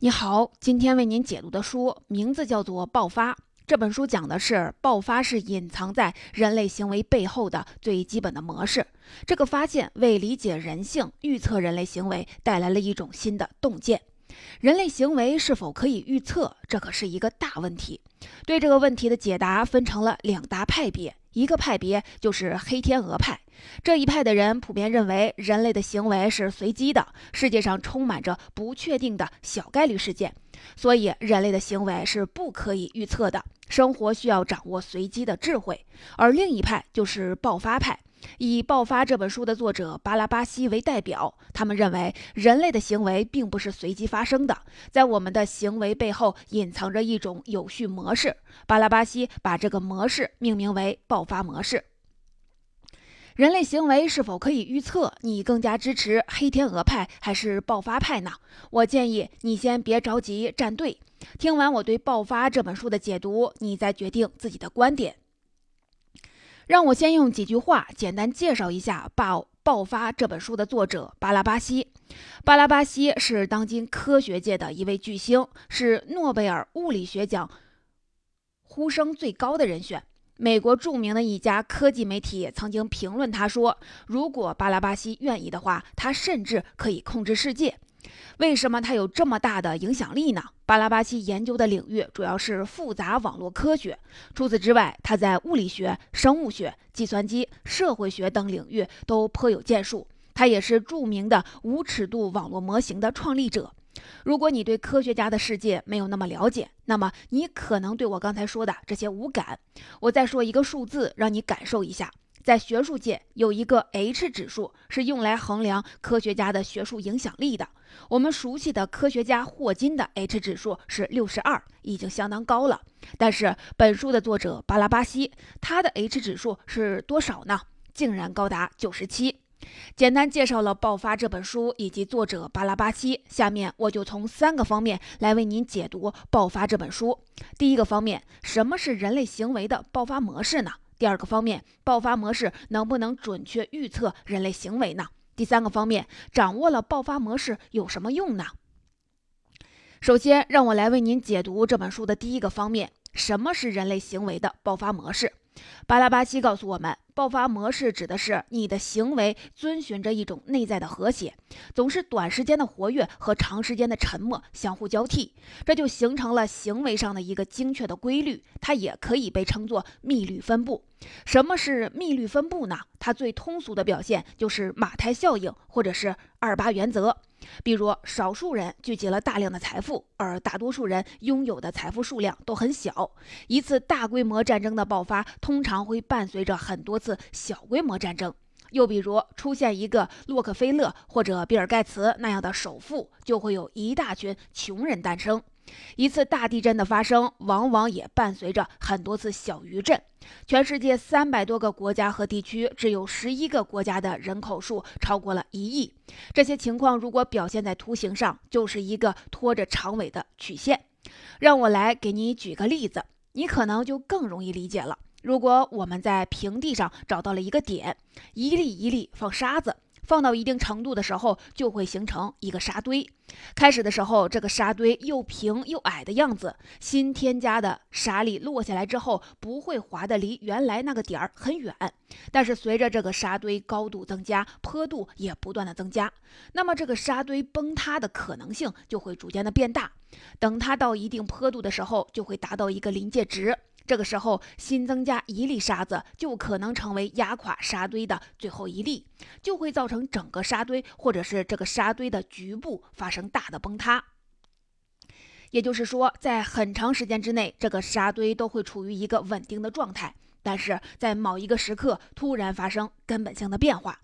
你好，今天为您解读的书名字叫做《爆发》。这本书讲的是爆发是隐藏在人类行为背后的最基本的模式。这个发现为理解人性、预测人类行为带来了一种新的洞见。人类行为是否可以预测？这可是一个大问题。对这个问题的解答分成了两大派别。一个派别就是黑天鹅派，这一派的人普遍认为人类的行为是随机的，世界上充满着不确定的小概率事件，所以人类的行为是不可以预测的，生活需要掌握随机的智慧。而另一派就是爆发派。以《爆发》这本书的作者巴拉巴西为代表，他们认为人类的行为并不是随机发生的，在我们的行为背后隐藏着一种有序模式。巴拉巴西把这个模式命名为“爆发模式”。人类行为是否可以预测？你更加支持黑天鹅派还是爆发派呢？我建议你先别着急站队，听完我对《爆发》这本书的解读，你再决定自己的观点。让我先用几句话简单介绍一下《爆爆发》这本书的作者巴拉巴西。巴拉巴西是当今科学界的一位巨星，是诺贝尔物理学奖呼声最高的人选。美国著名的一家科技媒体曾经评论他说：“如果巴拉巴西愿意的话，他甚至可以控制世界。”为什么他有这么大的影响力呢？巴拉巴西研究的领域主要是复杂网络科学。除此之外，他在物理学、生物学、计算机、社会学等领域都颇有建树。他也是著名的无尺度网络模型的创立者。如果你对科学家的世界没有那么了解，那么你可能对我刚才说的这些无感。我再说一个数字，让你感受一下。在学术界有一个 H 指数，是用来衡量科学家的学术影响力的。我们熟悉的科学家霍金的 H 指数是六十二，已经相当高了。但是本书的作者巴拉巴西，他的 H 指数是多少呢？竟然高达九十七。简单介绍了《爆发》这本书以及作者巴拉巴西，下面我就从三个方面来为您解读《爆发》这本书。第一个方面，什么是人类行为的爆发模式呢？第二个方面，爆发模式能不能准确预测人类行为呢？第三个方面，掌握了爆发模式有什么用呢？首先，让我来为您解读这本书的第一个方面：什么是人类行为的爆发模式？巴拉巴西告诉我们，爆发模式指的是你的行为遵循着一种内在的和谐，总是短时间的活跃和长时间的沉默相互交替，这就形成了行为上的一个精确的规律。它也可以被称作密律分布。什么是密律分布呢？它最通俗的表现就是马太效应，或者是二八原则。比如，少数人聚集了大量的财富，而大多数人拥有的财富数量都很小。一次大规模战争的爆发，通常会伴随着很多次小规模战争。又比如，出现一个洛克菲勒或者比尔盖茨那样的首富，就会有一大群穷人诞生。一次大地震的发生，往往也伴随着很多次小余震。全世界三百多个国家和地区，只有十一个国家的人口数超过了一亿。这些情况如果表现在图形上，就是一个拖着长尾的曲线。让我来给你举个例子，你可能就更容易理解了。如果我们在平地上找到了一个点，一粒一粒放沙子。放到一定程度的时候，就会形成一个沙堆。开始的时候，这个沙堆又平又矮的样子，新添加的沙粒落下来之后，不会滑得离原来那个点儿很远。但是随着这个沙堆高度增加，坡度也不断的增加，那么这个沙堆崩塌的可能性就会逐渐的变大。等它到一定坡度的时候，就会达到一个临界值。这个时候，新增加一粒沙子，就可能成为压垮沙堆的最后一粒，就会造成整个沙堆或者是这个沙堆的局部发生大的崩塌。也就是说，在很长时间之内，这个沙堆都会处于一个稳定的状态，但是在某一个时刻突然发生根本性的变化，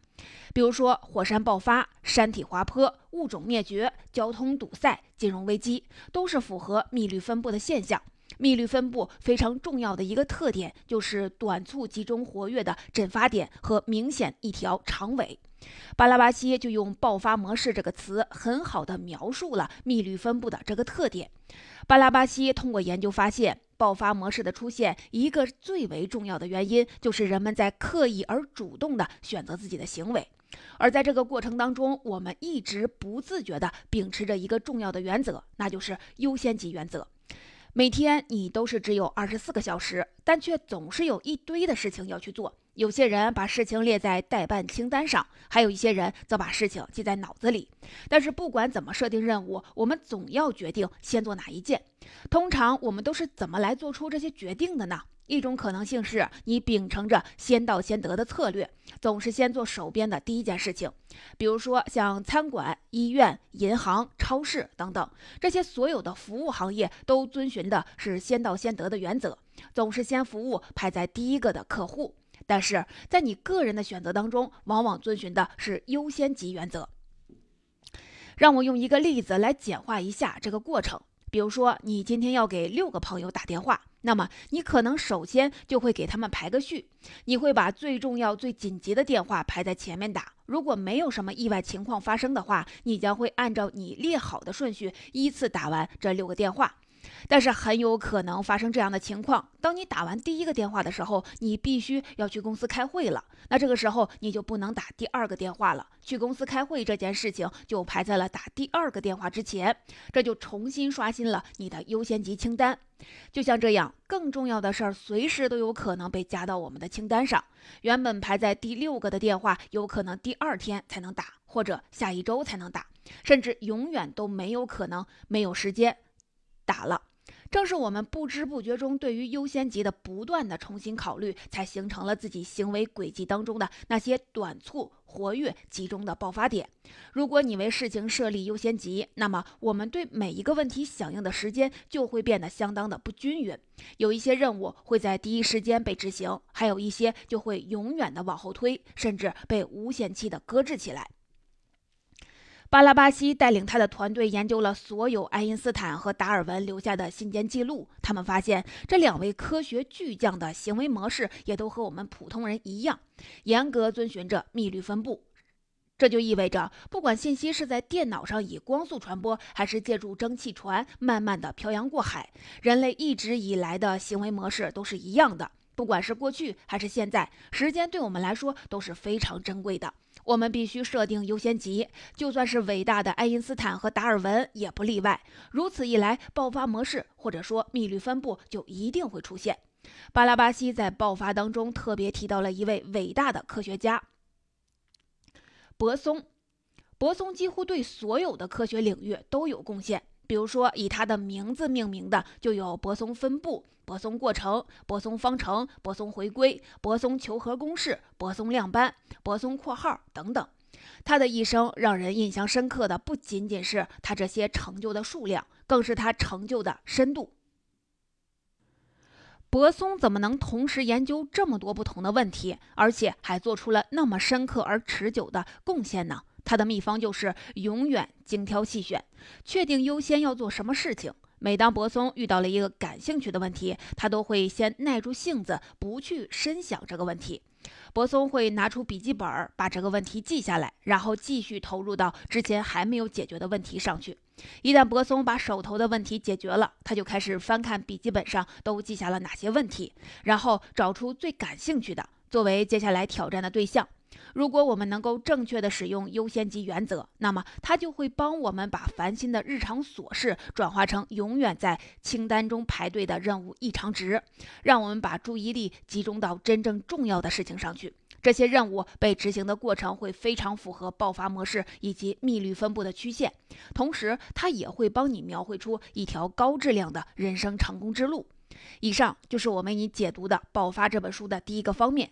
比如说火山爆发、山体滑坡、物种灭绝、交通堵塞、金融危机，都是符合密律分布的现象。密律分布非常重要的一个特点就是短促集中活跃的振发点和明显一条长尾。巴拉巴西就用“爆发模式”这个词，很好的描述了密律分布的这个特点。巴拉巴西通过研究发现，爆发模式的出现，一个最为重要的原因就是人们在刻意而主动地选择自己的行为，而在这个过程当中，我们一直不自觉地秉持着一个重要的原则，那就是优先级原则。每天你都是只有二十四个小时，但却总是有一堆的事情要去做。有些人把事情列在待办清单上，还有一些人则把事情记在脑子里。但是不管怎么设定任务，我们总要决定先做哪一件。通常我们都是怎么来做出这些决定的呢？一种可能性是你秉承着先到先得的策略，总是先做手边的第一件事情。比如说像餐馆、医院、银行、超市等等，这些所有的服务行业都遵循的是先到先得的原则，总是先服务排在第一个的客户。但是在你个人的选择当中，往往遵循的是优先级原则。让我用一个例子来简化一下这个过程。比如说，你今天要给六个朋友打电话，那么你可能首先就会给他们排个序，你会把最重要、最紧急的电话排在前面打。如果没有什么意外情况发生的话，你将会按照你列好的顺序依次打完这六个电话。但是很有可能发生这样的情况：当你打完第一个电话的时候，你必须要去公司开会了。那这个时候你就不能打第二个电话了。去公司开会这件事情就排在了打第二个电话之前，这就重新刷新了你的优先级清单。就像这样，更重要的事儿随时都有可能被加到我们的清单上。原本排在第六个的电话，有可能第二天才能打，或者下一周才能打，甚至永远都没有可能没有时间打了。正是我们不知不觉中对于优先级的不断的重新考虑，才形成了自己行为轨迹当中的那些短促、活跃、集中的爆发点。如果你为事情设立优先级，那么我们对每一个问题响应的时间就会变得相当的不均匀。有一些任务会在第一时间被执行，还有一些就会永远的往后推，甚至被无限期的搁置起来。巴拉巴西带领他的团队研究了所有爱因斯坦和达尔文留下的信件记录，他们发现这两位科学巨匠的行为模式也都和我们普通人一样，严格遵循着密律分布。这就意味着，不管信息是在电脑上以光速传播，还是借助蒸汽船慢慢的漂洋过海，人类一直以来的行为模式都是一样的。不管是过去还是现在，时间对我们来说都是非常珍贵的。我们必须设定优先级，就算是伟大的爱因斯坦和达尔文也不例外。如此一来，爆发模式或者说密律分布就一定会出现。巴拉巴西在爆发当中特别提到了一位伟大的科学家——泊松。泊松几乎对所有的科学领域都有贡献。比如说，以他的名字命名的就有泊松分布、泊松过程、泊松方程、泊松回归、泊松求和公式、泊松量斑、泊松括号等等。他的一生让人印象深刻的不仅仅是他这些成就的数量，更是他成就的深度。泊松怎么能同时研究这么多不同的问题，而且还做出了那么深刻而持久的贡献呢？他的秘方就是永远精挑细选，确定优先要做什么事情。每当柏松遇到了一个感兴趣的问题，他都会先耐住性子，不去深想这个问题。柏松会拿出笔记本，把这个问题记下来，然后继续投入到之前还没有解决的问题上去。一旦柏松把手头的问题解决了，他就开始翻看笔记本上都记下了哪些问题，然后找出最感兴趣的，作为接下来挑战的对象。如果我们能够正确的使用优先级原则，那么它就会帮我们把烦心的日常琐事转化成永远在清单中排队的任务异常值，让我们把注意力集中到真正重要的事情上去。这些任务被执行的过程会非常符合爆发模式以及密律分布的曲线，同时它也会帮你描绘出一条高质量的人生成功之路。以上就是我为你解读的《爆发》这本书的第一个方面。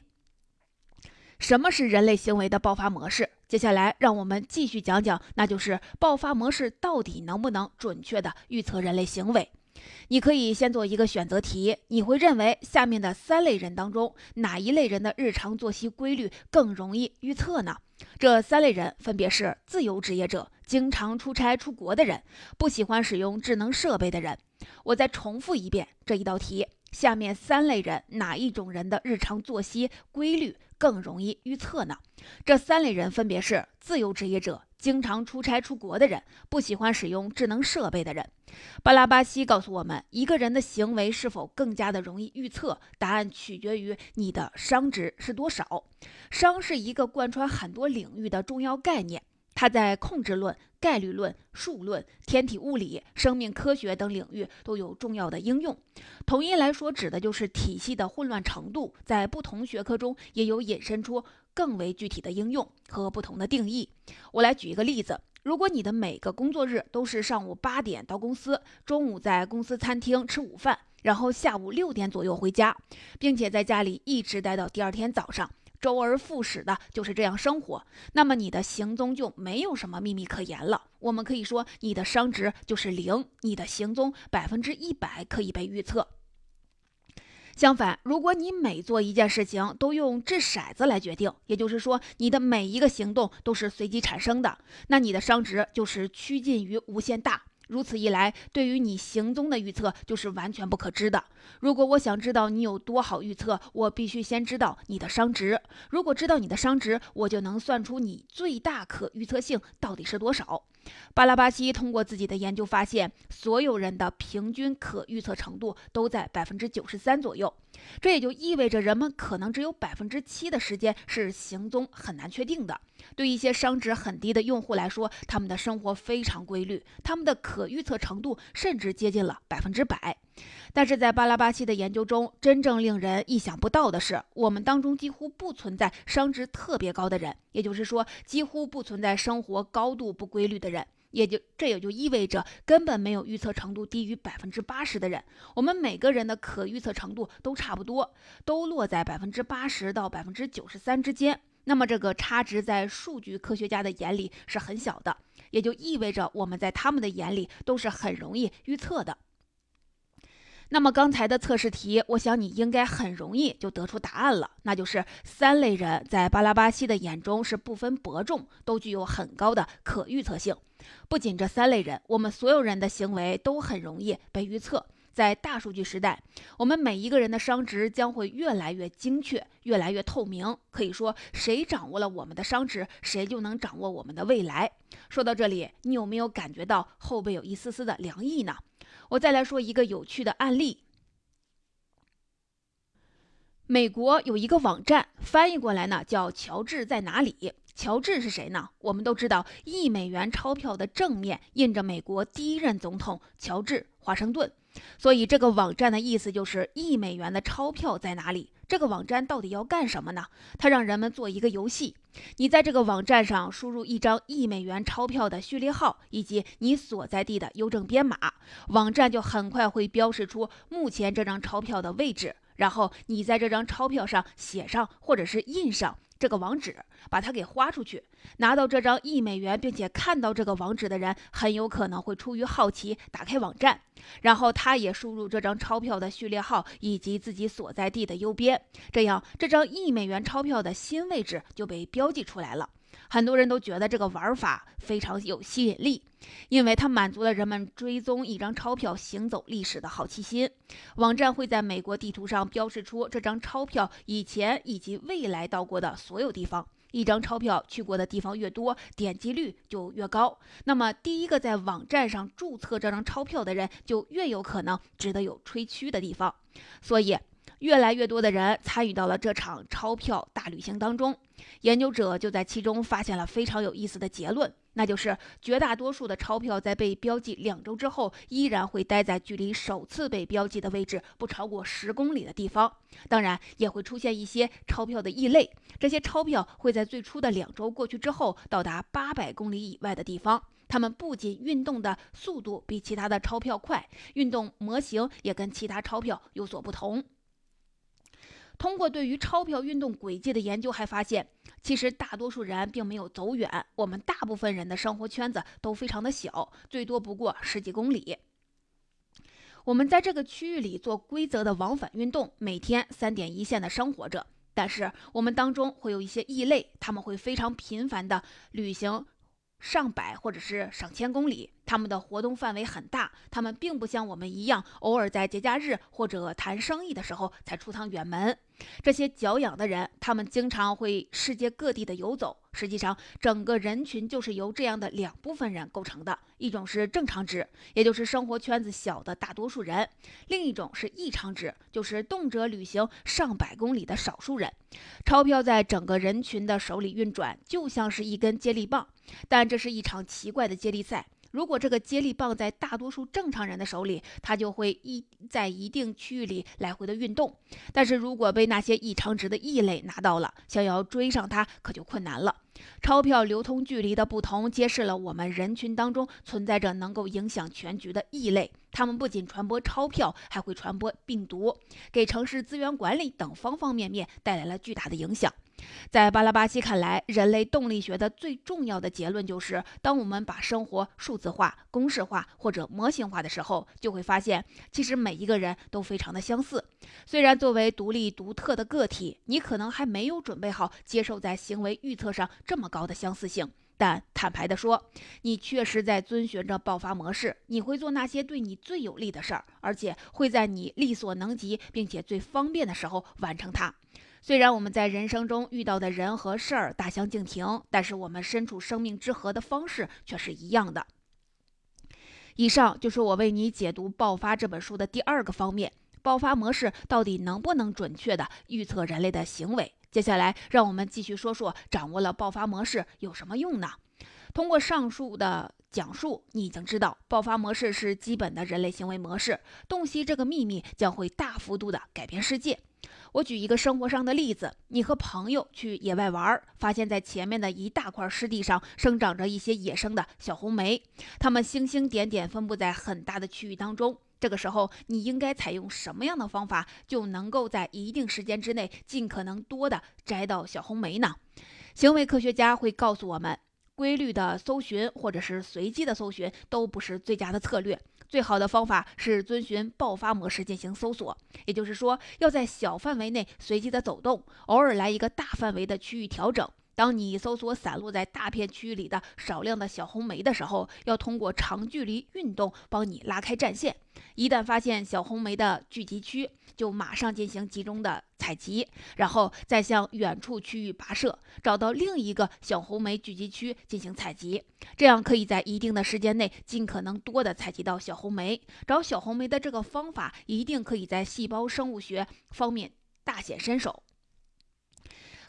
什么是人类行为的爆发模式？接下来，让我们继续讲讲，那就是爆发模式到底能不能准确的预测人类行为？你可以先做一个选择题，你会认为下面的三类人当中，哪一类人的日常作息规律更容易预测呢？这三类人分别是自由职业者、经常出差出国的人、不喜欢使用智能设备的人。我再重复一遍这一道题：下面三类人哪一种人的日常作息规律？更容易预测呢？这三类人分别是自由职业者。经常出差出国的人，不喜欢使用智能设备的人。巴拉巴西告诉我们，一个人的行为是否更加的容易预测，答案取决于你的商值是多少。商是一个贯穿很多领域的重要概念，它在控制论、概率论、数论、天体物理、生命科学等领域都有重要的应用。统一来说，指的就是体系的混乱程度，在不同学科中也有引申出。更为具体的应用和不同的定义，我来举一个例子：如果你的每个工作日都是上午八点到公司，中午在公司餐厅吃午饭，然后下午六点左右回家，并且在家里一直待到第二天早上，周而复始的就是这样生活，那么你的行踪就没有什么秘密可言了。我们可以说，你的商值就是零，你的行踪百分之一百可以被预测。相反，如果你每做一件事情都用掷骰子来决定，也就是说你的每一个行动都是随机产生的，那你的商值就是趋近于无限大。如此一来，对于你行踪的预测就是完全不可知的。如果我想知道你有多好预测，我必须先知道你的商值。如果知道你的商值，我就能算出你最大可预测性到底是多少。巴拉巴西通过自己的研究发现，所有人的平均可预测程度都在百分之九十三左右。这也就意味着人们可能只有百分之七的时间是行踪很难确定的。对一些商值很低的用户来说，他们的生活非常规律，他们的可预测程度甚至接近了百分之百。但是在巴拉巴西的研究中，真正令人意想不到的是，我们当中几乎不存在商值特别高的人，也就是说，几乎不存在生活高度不规律的人。也就这也就意味着根本没有预测程度低于百分之八十的人。我们每个人的可预测程度都差不多，都落在百分之八十到百分之九十三之间。那么这个差值在数据科学家的眼里是很小的，也就意味着我们在他们的眼里都是很容易预测的。那么刚才的测试题，我想你应该很容易就得出答案了，那就是三类人在巴拉巴西的眼中是不分伯仲，都具有很高的可预测性。不仅这三类人，我们所有人的行为都很容易被预测。在大数据时代，我们每一个人的商值将会越来越精确，越来越透明。可以说，谁掌握了我们的商值，谁就能掌握我们的未来。说到这里，你有没有感觉到后背有一丝丝的凉意呢？我再来说一个有趣的案例。美国有一个网站，翻译过来呢叫“乔治在哪里”。乔治是谁呢？我们都知道，一美元钞票的正面印着美国第一任总统乔治华盛顿。所以这个网站的意思就是一美元的钞票在哪里？这个网站到底要干什么呢？它让人们做一个游戏，你在这个网站上输入一张一美元钞票的序列号以及你所在地的邮政编码，网站就很快会标示出目前这张钞票的位置，然后你在这张钞票上写上或者是印上。这个网址，把它给花出去，拿到这张一美元，并且看到这个网址的人，很有可能会出于好奇打开网站，然后他也输入这张钞票的序列号以及自己所在地的邮编，这样这张一美元钞票的新位置就被标记出来了。很多人都觉得这个玩法非常有吸引力，因为它满足了人们追踪一张钞票行走历史的好奇心。网站会在美国地图上标示出这张钞票以前以及未来到过的所有地方。一张钞票去过的地方越多，点击率就越高。那么，第一个在网站上注册这张钞票的人，就越有可能值得有吹嘘的地方。所以。越来越多的人参与到了这场钞票大旅行当中，研究者就在其中发现了非常有意思的结论，那就是绝大多数的钞票在被标记两周之后，依然会待在距离首次被标记的位置不超过十公里的地方。当然，也会出现一些钞票的异类，这些钞票会在最初的两周过去之后，到达八百公里以外的地方。它们不仅运动的速度比其他的钞票快，运动模型也跟其他钞票有所不同。通过对于钞票运动轨迹的研究，还发现，其实大多数人并没有走远。我们大部分人的生活圈子都非常的小，最多不过十几公里。我们在这个区域里做规则的往返运动，每天三点一线的生活着。但是我们当中会有一些异类，他们会非常频繁的旅行上百或者是上千公里，他们的活动范围很大。他们并不像我们一样，偶尔在节假日或者谈生意的时候才出趟远门。这些脚痒的人，他们经常会世界各地的游走。实际上，整个人群就是由这样的两部分人构成的：一种是正常值，也就是生活圈子小的大多数人；另一种是异常值，就是动辄旅行上百公里的少数人。钞票在整个人群的手里运转，就像是一根接力棒，但这是一场奇怪的接力赛。如果这个接力棒在大多数正常人的手里，它就会一在一定区域里来回的运动；但是如果被那些异常值的异类拿到了，想要追上它可就困难了。钞票流通距离的不同，揭示了我们人群当中存在着能够影响全局的异类。他们不仅传播钞票，还会传播病毒，给城市资源管理等方方面面带来了巨大的影响。在巴拉巴西看来，人类动力学的最重要的结论就是：当我们把生活数字化、公式化或者模型化的时候，就会发现，其实每一个人都非常的相似。虽然作为独立独特的个体，你可能还没有准备好接受在行为预测上这么高的相似性，但坦白地说，你确实在遵循着爆发模式。你会做那些对你最有利的事儿，而且会在你力所能及并且最方便的时候完成它。虽然我们在人生中遇到的人和事儿大相径庭，但是我们身处生命之河的方式却是一样的。以上就是我为你解读《爆发》这本书的第二个方面：爆发模式到底能不能准确地预测人类的行为？接下来，让我们继续说说掌握了爆发模式有什么用呢？通过上述的讲述，你已经知道爆发模式是基本的人类行为模式。洞悉这个秘密，将会大幅度的改变世界。我举一个生活上的例子：你和朋友去野外玩，发现在前面的一大块湿地上生长着一些野生的小红莓，它们星星点点分布在很大的区域当中。这个时候，你应该采用什么样的方法，就能够在一定时间之内尽可能多的摘到小红莓呢？行为科学家会告诉我们，规律的搜寻或者是随机的搜寻都不是最佳的策略。最好的方法是遵循爆发模式进行搜索，也就是说，要在小范围内随机的走动，偶尔来一个大范围的区域调整。当你搜索散落在大片区域里的少量的小红莓的时候，要通过长距离运动帮你拉开战线。一旦发现小红莓的聚集区，就马上进行集中的采集，然后再向远处区域跋涉，找到另一个小红莓聚集区进行采集。这样可以在一定的时间内尽可能多的采集到小红莓。找小红莓的这个方法一定可以在细胞生物学方面大显身手。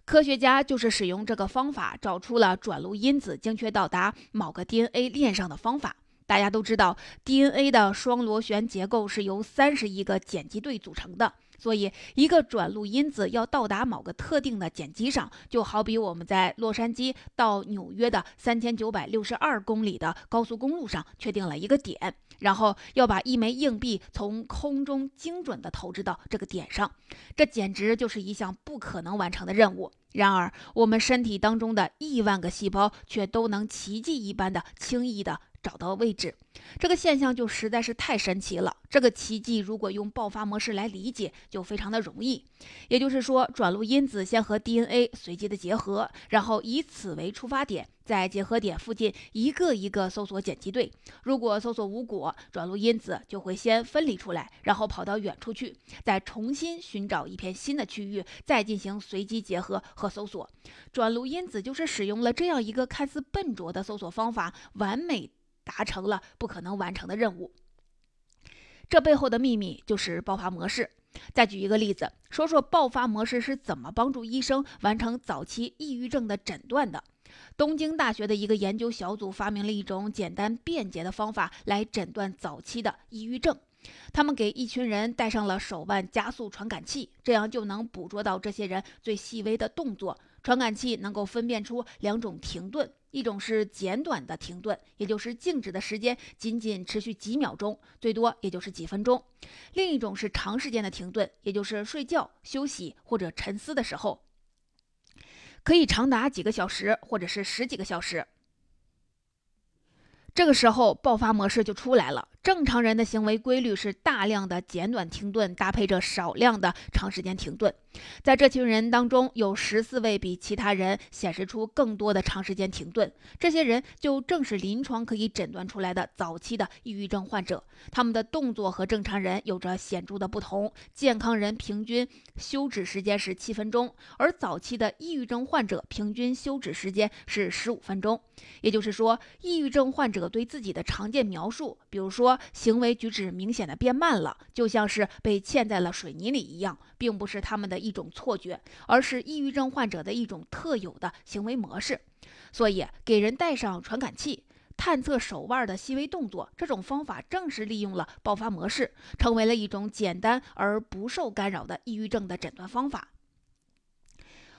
科学家就是使用这个方法，找出了转录因子精确到达某个 DNA 链上的方法。大家都知道，DNA 的双螺旋结构是由三十亿个碱基对组成的。所以，一个转录因子要到达某个特定的碱基上，就好比我们在洛杉矶到纽约的三千九百六十二公里的高速公路上确定了一个点，然后要把一枚硬币从空中精准地投掷到这个点上，这简直就是一项不可能完成的任务。然而，我们身体当中的亿万个细胞却都能奇迹一般的轻易的。找到位置，这个现象就实在是太神奇了。这个奇迹如果用爆发模式来理解，就非常的容易。也就是说，转录因子先和 DNA 随机的结合，然后以此为出发点，在结合点附近一个一个搜索碱基对。如果搜索无果，转录因子就会先分离出来，然后跑到远处去，再重新寻找一片新的区域，再进行随机结合和搜索。转录因子就是使用了这样一个看似笨拙的搜索方法，完美。达成了不可能完成的任务，这背后的秘密就是爆发模式。再举一个例子，说说爆发模式是怎么帮助医生完成早期抑郁症的诊断的。东京大学的一个研究小组发明了一种简单便捷的方法来诊断早期的抑郁症。他们给一群人戴上了手腕加速传感器，这样就能捕捉到这些人最细微的动作。传感器能够分辨出两种停顿。一种是简短的停顿，也就是静止的时间仅仅持续几秒钟，最多也就是几分钟；另一种是长时间的停顿，也就是睡觉、休息或者沉思的时候，可以长达几个小时或者是十几个小时。这个时候爆发模式就出来了，正常人的行为规律是大量的简短停顿搭配着少量的长时间停顿。在这群人当中，有十四位比其他人显示出更多的长时间停顿。这些人就正是临床可以诊断出来的早期的抑郁症患者。他们的动作和正常人有着显著的不同。健康人平均休止时间是七分钟，而早期的抑郁症患者平均休止时间是十五分钟。也就是说，抑郁症患者对自己的常见描述，比如说行为举止明显的变慢了，就像是被嵌在了水泥里一样，并不是他们的一种错觉，而是抑郁症患者的一种特有的行为模式。所以，给人戴上传感器，探测手腕的细微动作，这种方法正是利用了爆发模式，成为了一种简单而不受干扰的抑郁症的诊断方法。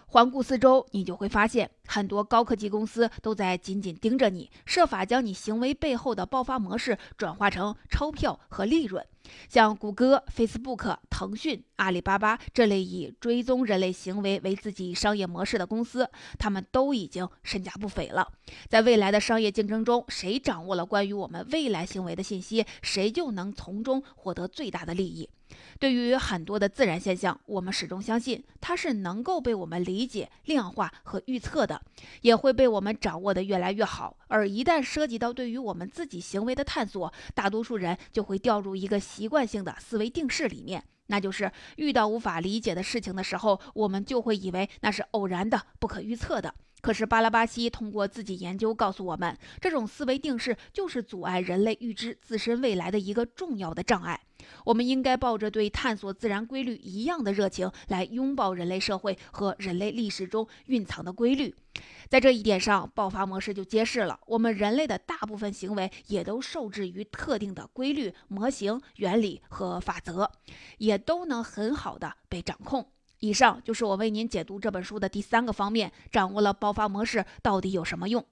环顾四周，你就会发现，很多高科技公司都在紧紧盯着你，设法将你行为背后的爆发模式转化成钞票和利润。像谷歌、Facebook、腾讯、阿里巴巴这类以追踪人类行为为自己商业模式的公司，他们都已经身价不菲了。在未来的商业竞争中，谁掌握了关于我们未来行为的信息，谁就能从中获得最大的利益。对于很多的自然现象，我们始终相信它是能够被我们理解、量化和预测的，也会被我们掌握的越来越好。而一旦涉及到对于我们自己行为的探索，大多数人就会掉入一个习惯性的思维定式里面，那就是遇到无法理解的事情的时候，我们就会以为那是偶然的、不可预测的。可是巴拉巴西通过自己研究告诉我们，这种思维定式就是阻碍人类预知自身未来的一个重要的障碍。我们应该抱着对探索自然规律一样的热情来拥抱人类社会和人类历史中蕴藏的规律。在这一点上，爆发模式就揭示了我们人类的大部分行为也都受制于特定的规律、模型、原理和法则，也都能很好的被掌控。以上就是我为您解读这本书的第三个方面，掌握了爆发模式到底有什么用？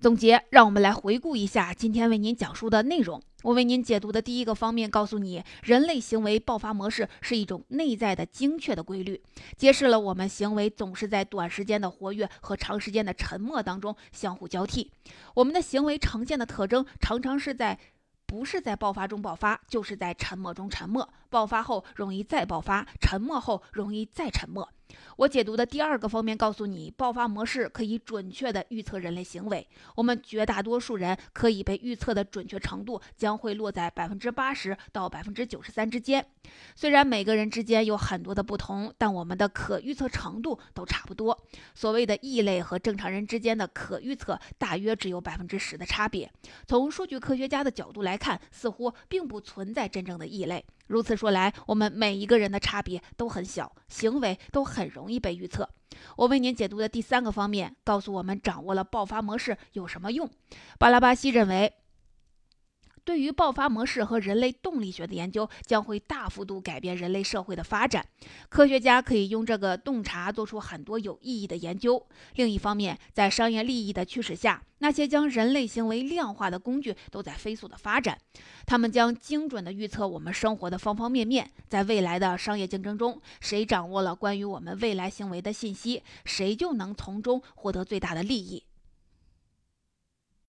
总结，让我们来回顾一下今天为您讲述的内容。我为您解读的第一个方面告诉你，人类行为爆发模式是一种内在的精确的规律，揭示了我们行为总是在短时间的活跃和长时间的沉默当中相互交替。我们的行为呈现的特征常常是在。不是在爆发中爆发，就是在沉默中沉默。爆发后容易再爆发，沉默后容易再沉默。我解读的第二个方面告诉你，爆发模式可以准确地预测人类行为。我们绝大多数人可以被预测的准确程度将会落在百分之八十到百分之九十三之间。虽然每个人之间有很多的不同，但我们的可预测程度都差不多。所谓的异类和正常人之间的可预测大约只有百分之十的差别。从数据科学家的角度来看，似乎并不存在真正的异类。如此说来，我们每一个人的差别都很小，行为都很容易被预测。我为您解读的第三个方面，告诉我们掌握了爆发模式有什么用。巴拉巴西认为。对于爆发模式和人类动力学的研究将会大幅度改变人类社会的发展。科学家可以用这个洞察做出很多有意义的研究。另一方面，在商业利益的驱使下，那些将人类行为量化的工具都在飞速的发展。他们将精准的预测我们生活的方方面面。在未来的商业竞争中，谁掌握了关于我们未来行为的信息，谁就能从中获得最大的利益。